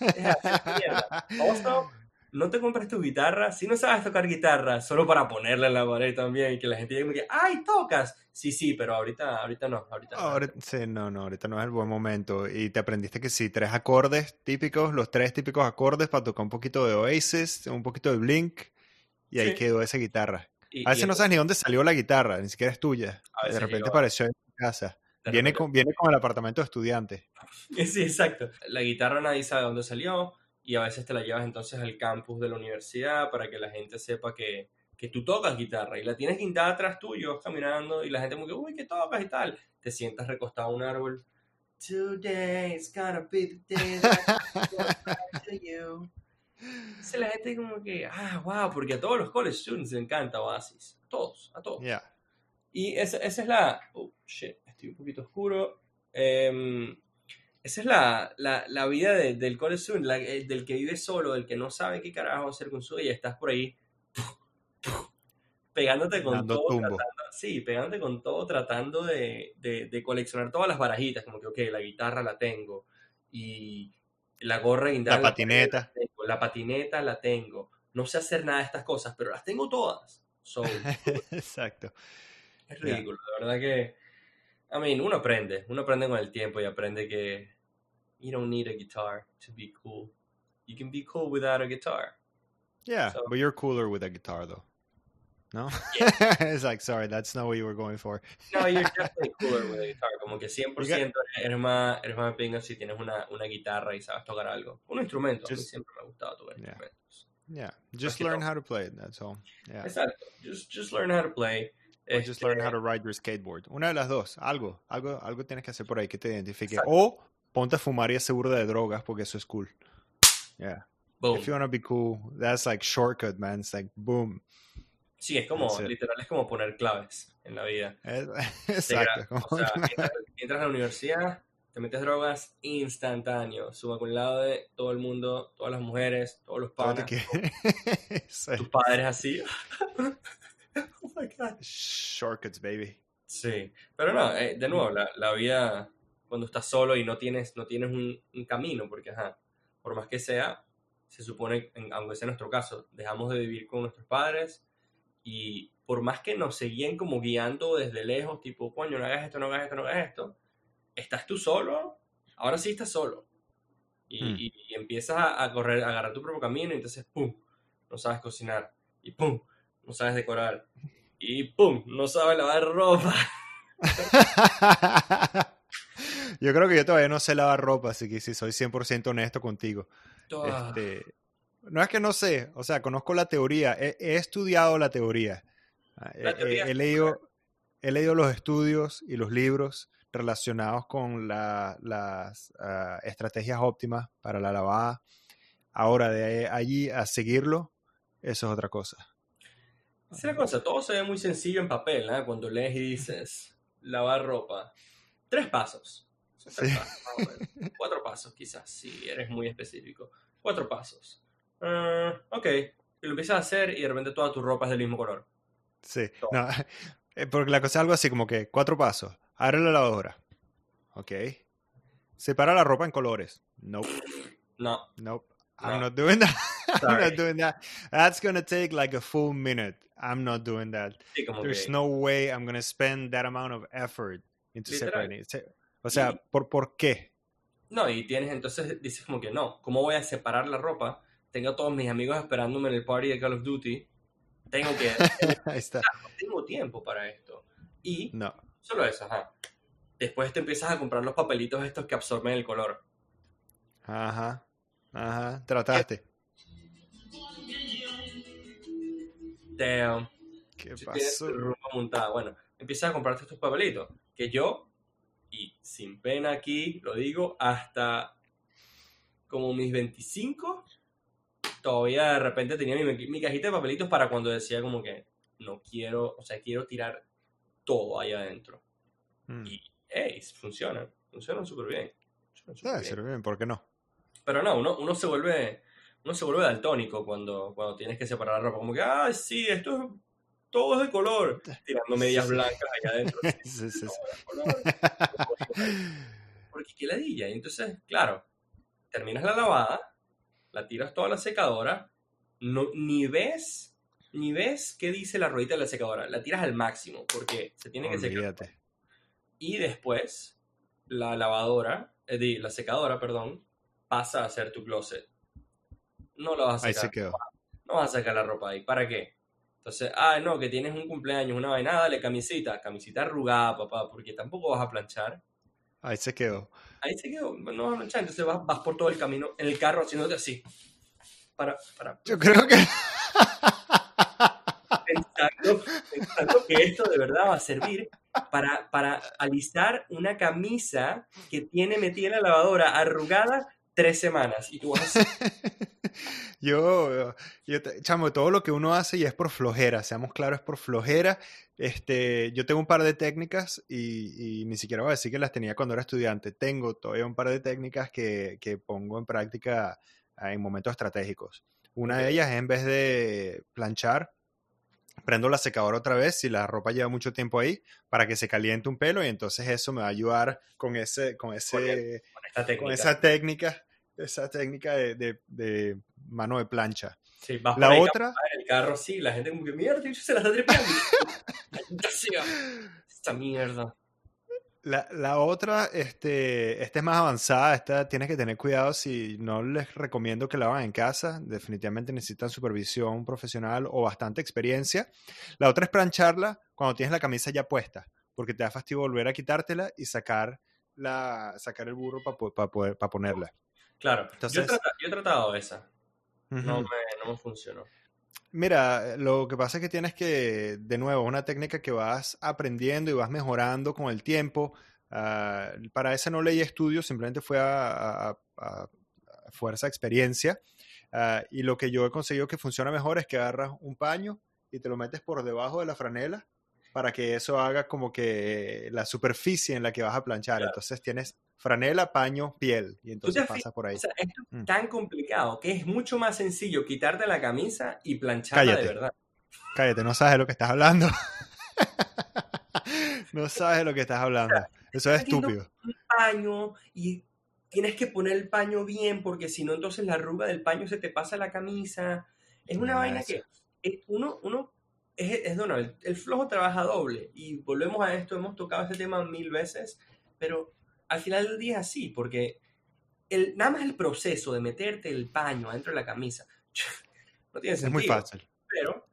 Speaker 1: <laughs> no te compres tu guitarra si no sabes tocar guitarra, solo para ponerla en la pared también y que la gente diga, ¡ay, tocas! Sí, sí, pero ahorita, ahorita no, ahorita
Speaker 2: no. sí, no, no, ahorita no es el buen momento. Y te aprendiste que sí, tres acordes típicos, los tres típicos acordes para tocar un poquito de Oasis, un poquito de Blink, y ahí quedó esa guitarra. a veces no sabes ni dónde salió la guitarra, ni siquiera es tuya. De repente apareció en tu casa. Viene con, viene con el apartamento de estudiante. <laughs>
Speaker 1: Sí, exacto. La guitarra nadie sabe dónde salió y a veces te la llevas entonces al campus de la universidad para que la gente sepa que, que tú tocas guitarra y la tienes guindada atrás tuyo caminando y la gente como que, uy, ¿qué tocas y tal? Te sientas recostado a un árbol. Today's gonna be the day to you. Entonces la gente como que, ah, wow, porque a todos los college students les encanta Oasis. A todos, a todos. Y esa, esa, es la... Oh, shit, estoy un poquito oscuro. Eh, esa es la, la, la vida del college eh, del que vive solo, del que no sabe qué carajo hacer con su vida y estás por ahí pegándote con todo, tratando, sí, pegándote con todo, tratando de, de, coleccionar todas las barajitas, como que, ok, la guitarra la tengo, y la gorra y
Speaker 2: la patineta.
Speaker 1: La, la, patineta la tengo. No sé hacer nada de estas cosas, pero las tengo todas. <laughs>
Speaker 2: Exacto.
Speaker 1: Es ridículo, la verdad que, I mean, uno aprende, uno aprende con el tiempo y aprende que you don't need a guitar to be cool. You can be cool without a guitar.
Speaker 2: Yeah, so, but you're cooler with a guitar though. No? Yeah. <laughs> it's like, sorry, that's not what you were going for.
Speaker 1: no, you're <laughs> definitely cooler with a guitar. Como que 100% got, eres más, eres más pinga si tienes una, una guitarra y sabes tocar algo. Un instrumento. Just, a mí siempre me ha gustado tocar yeah. instrumentos.
Speaker 2: Yeah, just learn how to play it, that's all. Yeah.
Speaker 1: Exacto. Just, just learn how to play.
Speaker 2: Or just learn how to ride your skateboard. Una de las dos. Algo, algo, algo tienes que hacer por ahí que te identifique. Exacto. O ponte a fumar y seguro de drogas porque eso es cool. Yeah. Boom. If you wanna be cool, that's like shortcut, man. It's like boom.
Speaker 1: Sí, es como, literal, es como poner claves en la vida. <laughs>
Speaker 2: exacto.
Speaker 1: O sea, <laughs> entras, a la universidad, te metes drogas instantáneo. Suma con el lado de todo el mundo, todas las mujeres, todos los padres. <laughs> Tus padres así. oh my God.
Speaker 2: Shortcuts, baby.
Speaker 1: Sí, pero no, eh, de nuevo, la, la vida cuando estás solo y no tienes, no tienes un, camino, porque, ajá, por más que sea, se supone, aunque sea nuestro caso, dejamos de vivir con nuestros padres y por más que nos seguían como guiando desde lejos, tipo, coño, no hagas esto, no hagas esto, no hagas esto, estás tú solo, ahora sí estás solo. Y, hmm. y, empiezas a, correr, a agarrar tu propio camino y entonces, ¡pum!, no sabes cocinar. Y ¡pum!, no sabes decorar. Y ¡pum!, no sabes lavar ropa. <laughs>
Speaker 2: Yo creo que yo todavía no sé lavar ropa, así que si soy 100% honesto contigo. Este, no es que no sé, o sea, conozco la teoría, he, estudiado la teoría. Ah, he, leído, he leído los estudios y los libros relacionados con las ah, estrategias óptimas para la lavada. Ahora, de allí a seguirlo, eso es otra cosa.
Speaker 1: Es una cosa, todo se ve muy sencillo en papel, ¿eh? Cuando lees y dices lavar ropa. Tres pasos. <laughs> Cuatro pasos, quizás, si eres muy específico. Cuatro pasos. Uh, ok, y lo empiezas a hacer y de repente toda tu ropa es del mismo color.
Speaker 2: Sí, no, <laughs> eh, porque la cosa es algo así como que cuatro pasos. Abre la lavadora. Ok. Separa la ropa en colores. Nope.
Speaker 1: No.
Speaker 2: Nope. I'm not doing that. <laughs> I'm not doing that. That's gonna take like a full minute. I'm not doing that. There's no way I'm gonna spend that amount of effort into separating. O sea, ¿por, ¿por qué?
Speaker 1: No, y tienes entonces, dices como que no, ¿cómo voy a separar la ropa? Tengo a todos mis amigos esperándome en el party de Call of Duty. Tengo que... <laughs>
Speaker 2: Ahí está.
Speaker 1: no tengo tiempo para esto. Y
Speaker 2: no.
Speaker 1: solo eso, ajá. Después te empiezas a comprar los papelitos estos que absorben el color.
Speaker 2: Ajá. Ajá. Trataste.
Speaker 1: Damn.
Speaker 2: ¿Qué pasó?
Speaker 1: montada. Bueno, empiezas a comprarte estos papelitos. Que yo y sin pena aquí, lo digo, hasta como mis 25, todavía de repente tenía mi, mi, cajita de papelitos para cuando decía como que no quiero, o sea, quiero tirar todo ahí adentro. Hmm. Y, hey, funciona, funciona súper bien.
Speaker 2: Funciona ah, bien. ¿por qué no?
Speaker 1: Pero no, uno, uno se vuelve uno se vuelve daltónico cuando, cuando tienes que separar la ropa. Como que, ah, sí, esto es todo es de color, <laughs> tirando medias blancas allá adentro. <laughs> sí, sí, Porque qué ladilla. Entonces, claro, terminas la lavada, la tiras toda a la secadora no, ni ves, ni ves qué dice la ruedita de la secadora. La tiras al máximo porque se tiene que secar. Y después, la lavadora, eh, la secadora, perdón, pasa a ser tu closet. No la vas a
Speaker 2: Ahí
Speaker 1: sacar.
Speaker 2: se quedó.
Speaker 1: No vas a sacar la ropa ahí. ¿Para qué? Entonces, ah, no, que tienes un cumpleaños, una vaina, dale camisita, camisita arrugada, papá, porque tampoco vas a planchar.
Speaker 2: Ahí se quedó.
Speaker 1: Ahí se quedó, no vas a planchar, entonces vas, vas por todo el camino en el carro haciéndote así. Para, para,
Speaker 2: Yo creo que <laughs>
Speaker 1: pensando, pensando que esto de verdad va a servir para, para alistar una camisa que tiene metida en la lavadora arrugada tres semanas. Y tú vas <laughs>
Speaker 2: yo, yo te- chamo, todo lo que uno hace y es por flojera, seamos claros, es por flojera. Este, yo tengo un par de técnicas y, y ni siquiera voy a decir que las tenía cuando era estudiante. Tengo todavía un par de técnicas que, que pongo en práctica ah, en momentos estratégicos. Una de ellas es en vez de planchar, prendo la secadora otra vez si la ropa lleva mucho tiempo ahí para que se caliente un pelo y entonces eso me va a ayudar con ese, con ese,
Speaker 1: con esta técnica.
Speaker 2: con esa técnica, esa técnica de, de- de mano de plancha.
Speaker 1: Sí, vas
Speaker 2: La otra,
Speaker 1: en el carro, sí, la gente como que, mierda, se la está tripeando. Esta mierda.
Speaker 2: la, la otra, este, esta es más avanzada, esta tienes que tener cuidado si no les recomiendo que la hagan en casa, definitivamente necesitan supervisión profesional o bastante experiencia. La otra es plancharla cuando tienes la camisa ya puesta, porque te da fastidio volver a quitártela y sacar, la, sacar el burro para para ponerla.
Speaker 1: Claro, yo, he
Speaker 2: Entonces-
Speaker 1: yo he tratado esa. No, me, no me funcionó.
Speaker 2: Mira, lo que pasa es que tienes que, de nuevo, una técnica que vas aprendiendo y vas mejorando con el tiempo. Ah, para ese no leí estudios, simplemente fue a, a- a- a fuerza experiencia. Ah, y lo que yo he conseguido que funciona mejor es que agarras un paño y te lo metes por debajo de la franela para que eso haga como que la superficie en la que vas a planchar.
Speaker 1: Claro.
Speaker 2: Entonces tienes franela, paño, piel y entonces pasa por ahí.
Speaker 1: O sea, esto es
Speaker 2: Mm.
Speaker 1: tan complicado que es mucho más sencillo quitarte la camisa y plancharla
Speaker 2: Cállate.
Speaker 1: de verdad.
Speaker 2: Cállate, no sabes de lo que estás hablando. <laughs> no sabes de lo que estás hablando. Eso es
Speaker 1: Estás viendo
Speaker 2: estúpido.
Speaker 1: un paño y tienes que poner el paño bien porque si no entonces la arruga del paño se te pasa a la camisa. Es una
Speaker 2: Ah,
Speaker 1: vaina
Speaker 2: eso.
Speaker 1: que uno, uno es, es el, el flojo trabaja doble y volvemos a esto, hemos tocado este tema mil veces, pero al final del día es así, porque el, nada más el proceso de meterte el paño adentro de la camisa <laughs> no tiene
Speaker 2: Es
Speaker 1: sentido.
Speaker 2: muy fácil.
Speaker 1: Pero,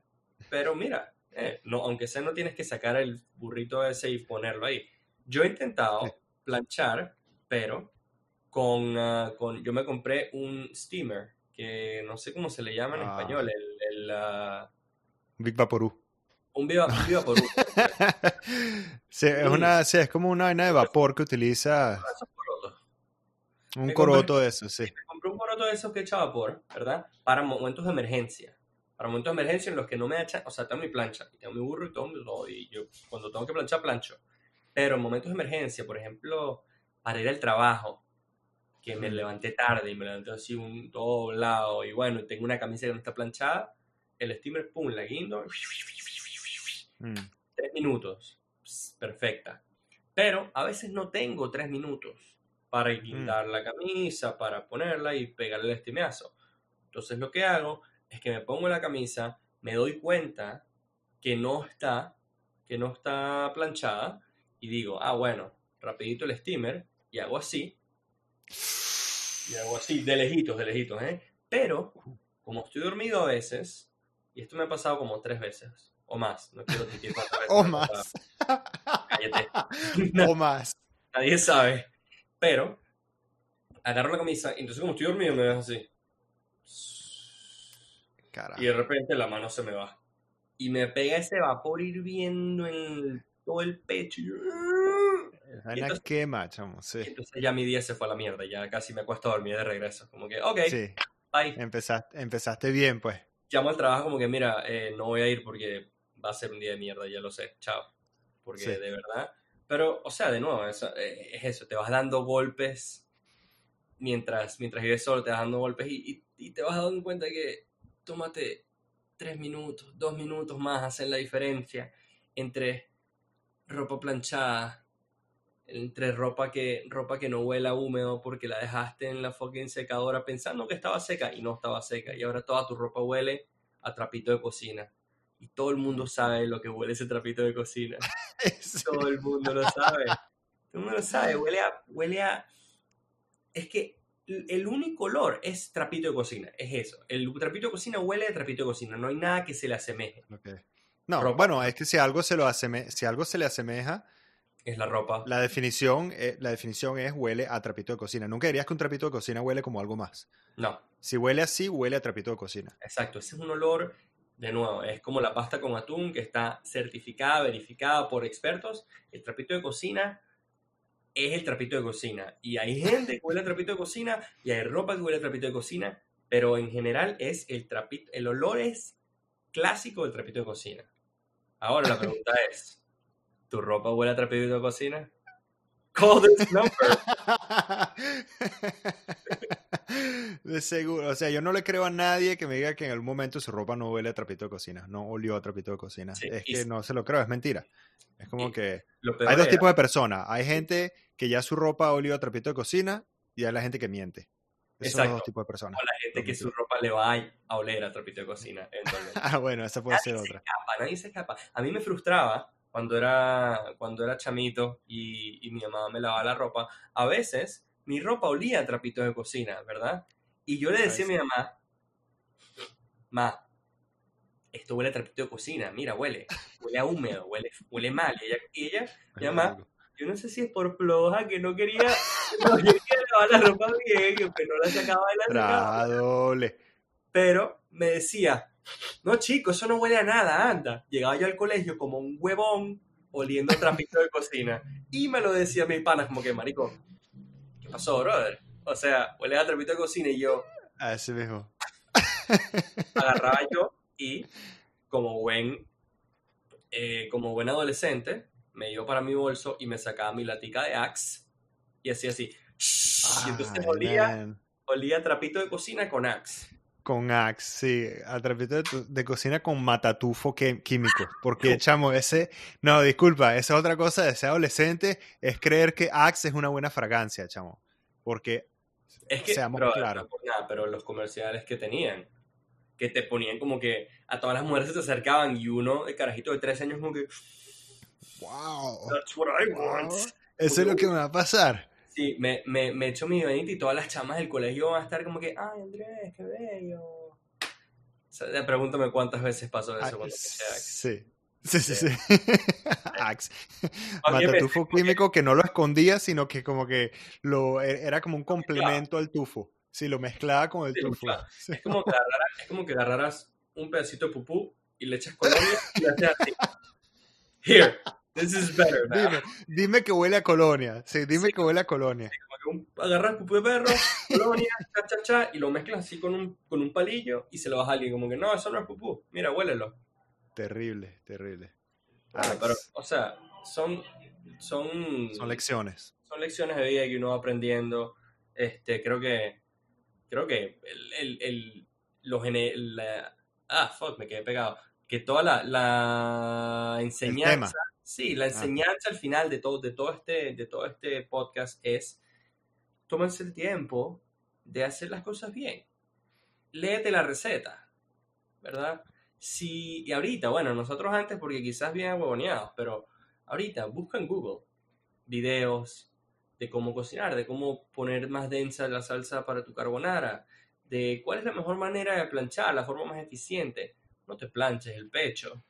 Speaker 1: pero mira, eh, no, aunque sea no tienes que sacar el burrito ese y ponerlo ahí. Yo he intentado
Speaker 2: Sí.
Speaker 1: planchar, pero con, ah, con, yo me compré un steamer, que no sé cómo se le llama en
Speaker 2: Ah.
Speaker 1: español, el, el, ah,
Speaker 2: Big Vaporú.
Speaker 1: Un viva, un viva por uno. <laughs>
Speaker 2: sí, es una, sí, es como una vaina de vapor que utiliza
Speaker 1: corotos.
Speaker 2: un
Speaker 1: Me
Speaker 2: coroto de eso, sí.
Speaker 1: Me compré un coroto de esos que echa vapor, ¿verdad? Para momentos de emergencia. Para momentos de emergencia en los que no me echa, o sea, tengo mi plancha, y tengo mi burro y todo, y yo cuando tengo que planchar, plancho. Pero en momentos de emergencia, por ejemplo, para ir al trabajo, que me levanté tarde y me levanté así un todo doblado, y bueno, tengo una camisa que no está planchada, el steamer, pum, la guindo,
Speaker 2: Mm.
Speaker 1: tres minutos, perfecta. Pero a veces no tengo tres minutos para guindar la camisa, para ponerla y pegarle el estimeazo. Entonces lo que hago es que me pongo la camisa, me doy cuenta que no está, que no está planchada y digo, ah, bueno, rapidito el steamer y hago así. Y hago así, de lejitos, de lejitos, ¿eh? Pero, como estoy dormido a veces, y esto me ha pasado como tres veces, o más, no quiero decir cuántas veces. <laughs>
Speaker 2: O más.
Speaker 1: Cállate.
Speaker 2: o más. <laughs>
Speaker 1: Nadie sabe. Pero, agarro la camisa, y entonces como estoy dormido me dejo así.
Speaker 2: Carajo.
Speaker 1: Y de repente la mano se me va. Y me pega ese vapor hirviendo en el- todo el pecho.
Speaker 2: vaina
Speaker 1: entonces-
Speaker 2: quema, chamo, sí.
Speaker 1: Entonces ya mi día se fue a la mierda. Ya casi me acuesto a dormir de regreso. Como que, ok,
Speaker 2: Sí,
Speaker 1: bye.
Speaker 2: empezaste, empezaste bien, pues.
Speaker 1: Llamo al trabajo como que, mira, eh, no voy a ir porque va a ser un día de mierda, ya lo sé. Chao. Porque
Speaker 2: Sí.
Speaker 1: de verdad. Pero, o sea, de nuevo, eso, eh, es eso. Te vas dando golpes mientras, mientras vives solo, te vas dando golpes y, y- y te vas dando cuenta que tómate tres minutos, dos minutos más, hacen la diferencia entre ropa planchada entre ropa que, ropa que no huela húmedo porque la dejaste en la fucking secadora pensando que estaba seca y no estaba seca. Y ahora toda tu ropa huele a trapito de cocina. Y todo el mundo sabe lo que huele ese trapito de cocina. <laughs> Todo el mundo lo sabe. Todo el mundo lo sabe. Huele a, huele a... Es que el único olor es trapito de cocina. Es eso. El trapito de cocina huele a trapito de cocina. No hay nada que se le asemeje.
Speaker 2: No, bueno, es que si algo se lo aseme si algo se le asemeja,
Speaker 1: es la ropa.
Speaker 2: La definición, eh, la definición es huele a trapito de cocina. Nunca dirías que un trapito de cocina huele como algo más.
Speaker 1: No.
Speaker 2: Si huele así, huele a trapito de cocina.
Speaker 1: Exacto, ese es un olor, de nuevo, es como la pasta con atún que está certificada, verificada por expertos. El trapito de cocina es el trapito de cocina. Y hay gente que huele a trapito de cocina y hay ropa que huele a trapito de cocina, pero en general es el trapito, el olor es clásico del trapito de cocina. Ahora la pregunta <laughs> es, ¿Tu ropa huele a trapito de cocina? Call this number. <laughs>
Speaker 2: De seguro. O sea, yo no le creo a nadie que me diga que en algún momento su ropa no huele a trapito de cocina. No olió a trapito de cocina. es que no se lo creo, es mentira. Es como que. Hay dos tipos de personas. Hay gente que ya su ropa olió a trapito de cocina y hay la gente que miente. Esos son los dos tipos de personas.
Speaker 1: O la gente que su ropa le va a oler a trapito de cocina. <laughs>
Speaker 2: ah, bueno, esa puede ser otra.
Speaker 1: nadie se escapa. A mí me frustraba cuando era, cuando era chamito y, mi mamá me lavaba la ropa, a veces mi ropa olía a trapitos de cocina, ¿verdad? Y yo le decía a mi mamá, ma, esto huele a trapito de cocina, mira, huele, huele a húmedo, huele, huele mal. Y ella, mi mamá, yo no sé si es por floja que no quería, no quería lavar la ropa bien, que no la sacaba de la Pero me decía, no, chico, eso no huele a nada, anda. Llegaba yo al colegio como un huevón oliendo trapito de cocina. Y me lo decía mi pana, como que, marico, ¿qué pasó, brother? O sea, huele a trapito de cocina y yo...
Speaker 2: Así mismo. <laughs>
Speaker 1: Agarraba yo y, como buen, eh, como buen adolescente, me iba para mi bolso y me sacaba mi latica de Axe y hacía así. y entonces olía, olía trapito de cocina con Axe.
Speaker 2: Con Axe, sí, a trapito de, cocina con matatufo químico. Porque, chamo, ese. No, disculpa, esa otra cosa de ser adolescente es creer que Axe es una buena fragancia, chamo. Porque.
Speaker 1: Es que, seamos claros. nada, pero los comerciales que tenían, que te ponían como que a todas las mujeres se te acercaban y uno de carajito de 13 años, como que.
Speaker 2: ¡Wow!
Speaker 1: That's what I want.
Speaker 2: Eso es lo que me va a pasar.
Speaker 1: Sí, me, me, me echo mi venita y todas las chamas del colegio van a estar como que, ay Andrés, qué bello. O sea, pregúntame cuántas veces pasó eso cuando
Speaker 2: Sí. Sí, sí, sí. <laughs> Axe. Matatufo químico que no lo escondía, sino que como que lo e, era como un complemento al tufo. Sí, lo mezclaba con el tufo. <laughs>
Speaker 1: Es, como que agarraras, es como que agarraras un pedacito de pupú y le echas colonia y le haces así. Here, This is better,
Speaker 2: Dime, dime que huele a colonia. Sí, dime que huele a colonia.
Speaker 1: agarras pupú de perro, colonia, cha, cha, cha, y lo mezclas así con un, con un palillo y se lo vas a alguien. Como que no, eso no es pupú. Mira, huélelo.
Speaker 2: Terrible, terrible.
Speaker 1: Ah, pero, o sea, son, son.
Speaker 2: Son lecciones.
Speaker 1: Son lecciones de vida que uno va aprendiendo. Este, creo que. Creo que el, el, el los ah, fuck, me quedé pegado. Que toda la, la enseñanza Sí, la enseñanza al final de todo, de todo este, de todo este podcast es tómense el tiempo de hacer las cosas bien. Léete la receta, ¿verdad? Si, y ahorita, bueno, nosotros antes porque quizás bien aguaboneados, pero ahorita busca en Google videos de cómo cocinar, de cómo poner más densa la salsa para tu carbonara, de cuál es la mejor manera de planchar, la forma más eficiente. No te planches el pecho,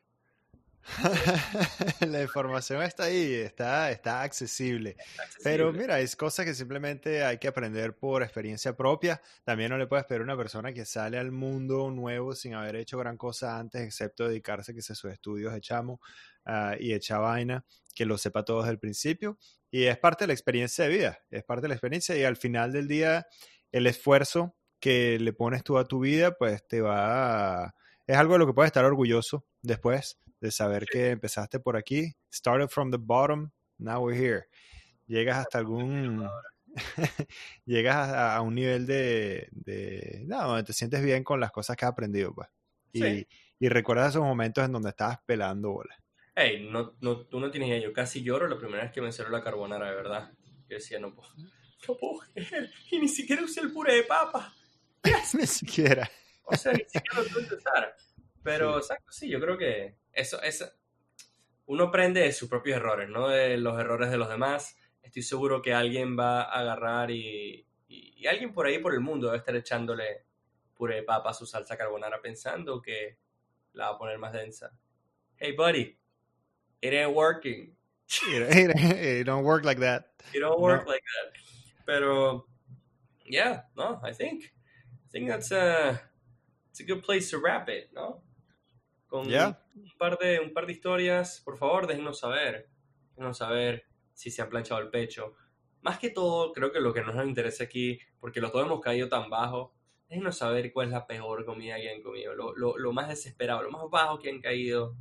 Speaker 1: <laughs>
Speaker 2: la información está ahí, está, está accesible. Pero mira, es cosa que simplemente hay que aprender por experiencia propia. También no le puedes pedir a una persona que sale al mundo nuevo sin haber hecho gran cosa antes, excepto dedicarse que a sus estudios echamos uh, y echa vaina, que lo sepa todo desde el principio. Y es parte de la experiencia de vida, es parte de la experiencia y al final del día el esfuerzo que le pones tú a tu vida, pues te va a... Es algo de lo que puedes estar orgulloso después de saber que empezaste por aquí, started from the bottom, now we're here. Llegas hasta algún, <laughs> llegas a, un nivel de, de, no, donde te sientes bien con las cosas que has aprendido, pues. Y, y recuerdas esos momentos en donde estabas pelando bolas.
Speaker 1: Hey, no, no, tú no tienes idea, yo casi lloro la primera vez que me salió la carbonara, de verdad. Yo decía, no puedo, no puedo creer, y ni siquiera usé el puré de papa. <laughs>
Speaker 2: Ni siquiera.
Speaker 1: O sea, ni siquiera lo que usar. Pero, exacto, sí, yo creo que eso, eso, uno aprende de sus propios errores, no de los errores de los demás. Estoy seguro que alguien va a agarrar y, y, y alguien por ahí por el mundo debe estar echándole puré de papa a su salsa carbonara pensando que la va a poner más densa. Hey, buddy, it ain't working.
Speaker 2: It, <laughs> it- it don't work like that.
Speaker 1: It don't work
Speaker 2: No.
Speaker 1: like that. Pero, yeah, no, I think, I think that's a, it's a good place to wrap it, ¿no? Con
Speaker 2: Yeah.
Speaker 1: un par de, un par de historias, por favor, déjenos saber, déjenos saber si se han planchado el pecho. Más que todo, creo que lo que nos interesa aquí, porque los dos hemos caído tan bajo, déjenos saber cuál es la peor comida que han comido, lo, lo, lo más desesperado, lo más bajo que han caído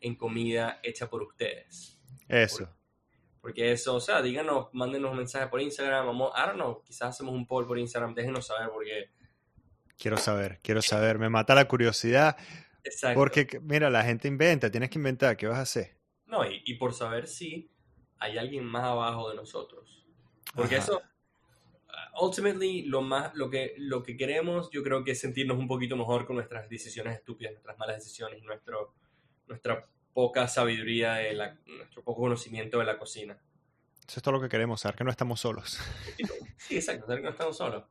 Speaker 1: en comida hecha por ustedes.
Speaker 2: Eso.
Speaker 1: Porque eso, o sea, díganos, mándenos un mensaje por Instagram, vamos, don't know, quizás hacemos un poll por Instagram, déjenos saber porque...
Speaker 2: Quiero saber, quiero saber. Me mata la curiosidad.
Speaker 1: Exacto.
Speaker 2: Porque, mira, la gente inventa, tienes que inventar. ¿Qué vas a hacer?
Speaker 1: No, y, y por saber si hay alguien más abajo de nosotros. Porque
Speaker 2: Ajá.
Speaker 1: eso, uh, ultimately, lo, más, lo, que, lo que queremos, yo creo que es sentirnos un poquito mejor con nuestras decisiones estúpidas, nuestras malas decisiones, nuestro, nuestra poca sabiduría, de la, nuestro poco conocimiento de la cocina.
Speaker 2: Eso es todo lo que queremos, saber que no estamos solos.
Speaker 1: Sí, exacto, saber que no estamos solos.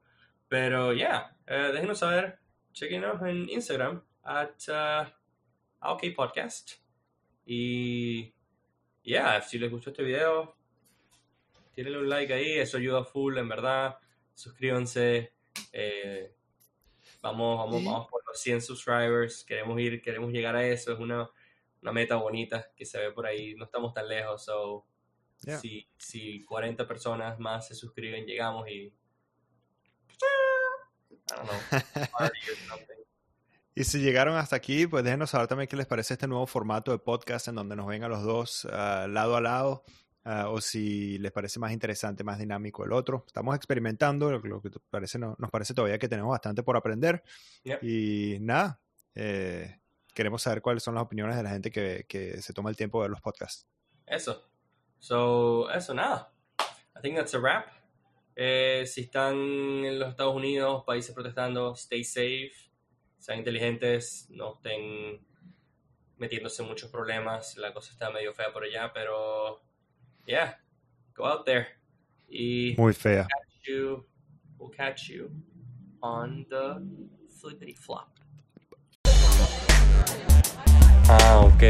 Speaker 1: Pero, ya, yeah, déjenos saber, chequenos en Instagram, at uh, OK Podcast. Y, ya, si les gustó este video, tírenle un like ahí, eso ayuda full, en verdad. Suscríbanse. eh, vamos, vamos, vamos por los 100 subscribers. Queremos ir, queremos llegar a eso. Es una, una meta bonita que se ve por ahí. No estamos tan lejos, so
Speaker 2: Yeah.
Speaker 1: si, si 40 personas más se suscriben, llegamos y. <laughs> I don't know. party or something.
Speaker 2: Y si llegaron hasta aquí, pues déjenos saber también qué les parece este nuevo formato de podcast en donde nos ven a los dos ah, lado a lado, ah, o si les parece más interesante, más dinámico el otro. Estamos experimentando, lo, lo que parece, no- nos parece todavía que tenemos bastante por aprender.
Speaker 1: Yep.
Speaker 2: Y nada, eh, queremos saber cuáles son las opiniones de la gente que, que se toma el tiempo de ver los podcasts.
Speaker 1: Eso. So, eso, nada. I think that's a wrap. Eh, si están en los Estados Unidos, países protestando, stay safe, sean inteligentes, no estén metiéndose en muchos problemas. La cosa está medio fea por allá, pero yeah, go out there. Y
Speaker 2: Muy fea.
Speaker 1: catch you, we'll catch you on the flippity flop. Ah, ok.